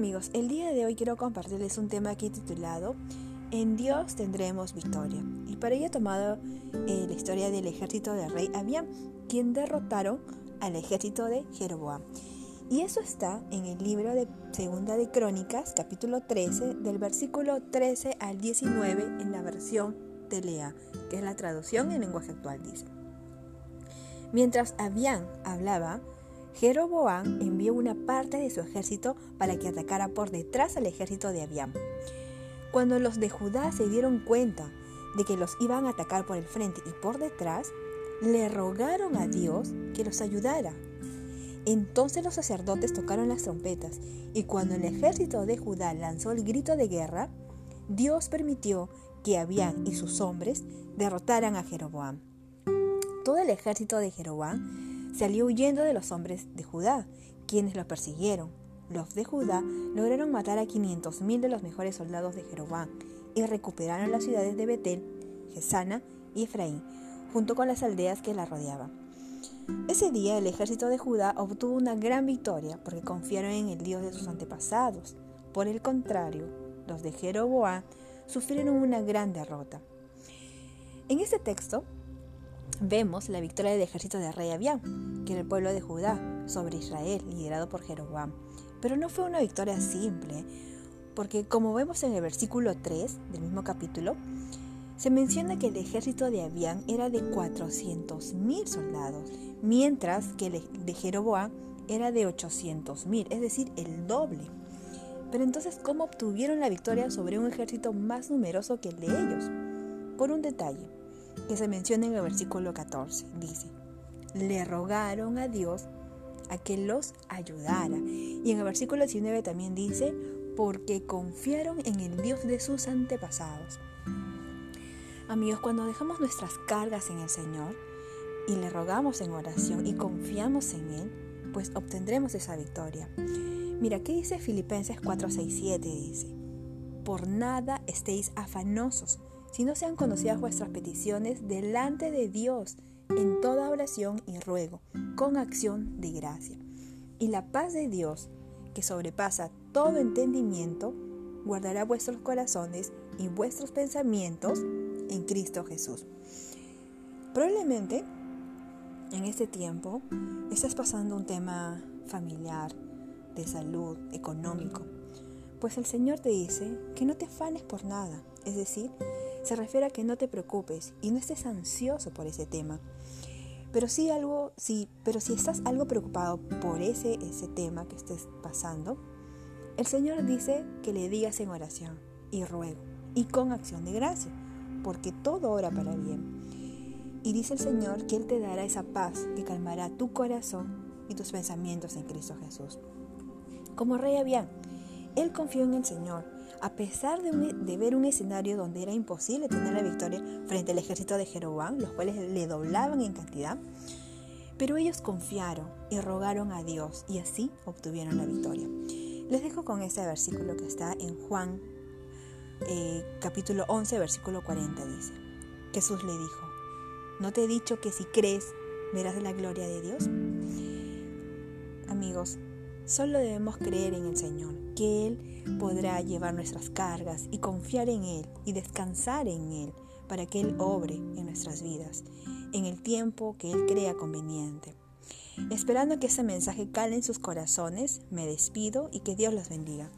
amigos, el día de hoy quiero compartirles un tema aquí titulado En Dios tendremos victoria. Y para ello he tomado eh, la historia del ejército del rey Abiam, quien derrotaron al ejército de Jeroboam. Y eso está en el libro de Segunda de Crónicas, capítulo 13, del versículo 13 al 19 en la versión de Lea, que es la traducción en lenguaje actual, dice. Mientras Abiam hablaba, Jeroboam envió una parte de su ejército para que atacara por detrás al ejército de Abiam. Cuando los de Judá se dieron cuenta de que los iban a atacar por el frente y por detrás, le rogaron a Dios que los ayudara. Entonces los sacerdotes tocaron las trompetas y cuando el ejército de Judá lanzó el grito de guerra, Dios permitió que Abiam y sus hombres derrotaran a Jeroboam. Todo el ejército de Jeroboam salió huyendo de los hombres de Judá, quienes lo persiguieron. Los de Judá lograron matar a 500.000 de los mejores soldados de Jeroboam y recuperaron las ciudades de Betel, Gesana y Efraín, junto con las aldeas que la rodeaban. Ese día el ejército de Judá obtuvo una gran victoria porque confiaron en el Dios de sus antepasados. Por el contrario, los de Jeroboam sufrieron una gran derrota. En este texto vemos la victoria del ejército de rey Abiam, que era el pueblo de Judá, sobre Israel, liderado por Jeroboam. Pero no fue una victoria simple, porque como vemos en el versículo 3 del mismo capítulo, se menciona que el ejército de Abiam era de 400.000 soldados, mientras que el de Jeroboam era de 800.000, es decir, el doble. Pero entonces, ¿cómo obtuvieron la victoria sobre un ejército más numeroso que el de ellos? Por un detalle que se menciona en el versículo 14. Dice, le rogaron a Dios a que los ayudara. Y en el versículo 19 también dice, porque confiaron en el Dios de sus antepasados. Amigos, cuando dejamos nuestras cargas en el Señor y le rogamos en oración y confiamos en Él, pues obtendremos esa victoria. Mira, ¿qué dice Filipenses 4, 6, 7? Dice, por nada estéis afanosos, si no sean conocidas vuestras peticiones delante de Dios en toda oración y ruego, con acción de gracia. Y la paz de Dios, que sobrepasa todo entendimiento, guardará vuestros corazones y vuestros pensamientos en Cristo Jesús. Probablemente en este tiempo estás pasando un tema familiar, de salud, económico, pues el Señor te dice que no te afanes por nada, es decir, se refiere a que no te preocupes y no estés ansioso por ese tema. Pero sí algo, sí, pero si estás algo preocupado por ese, ese tema que estés pasando, el Señor dice que le digas en oración y ruego y con acción de gracia, porque todo ora para bien. Y dice el Señor que Él te dará esa paz que calmará tu corazón y tus pensamientos en Cristo Jesús. Como rey Abián, él confió en el Señor a pesar de, ver un escenario donde era imposible tener la victoria frente al ejército de Jeroboam, los cuales le doblaban en cantidad, pero ellos confiaron y rogaron a Dios y así obtuvieron la victoria. Les dejo con este versículo que está en Juan eh, capítulo 11, versículo 40, dice, Jesús le dijo, ¿no te he dicho que si crees verás la gloria de Dios? Amigos, Solo debemos creer en el Señor, que Él podrá llevar nuestras cargas y confiar en Él y descansar en Él para que Él obre en nuestras vidas en el tiempo que Él crea conveniente. Esperando que ese mensaje cale en sus corazones, me despido y que Dios los bendiga.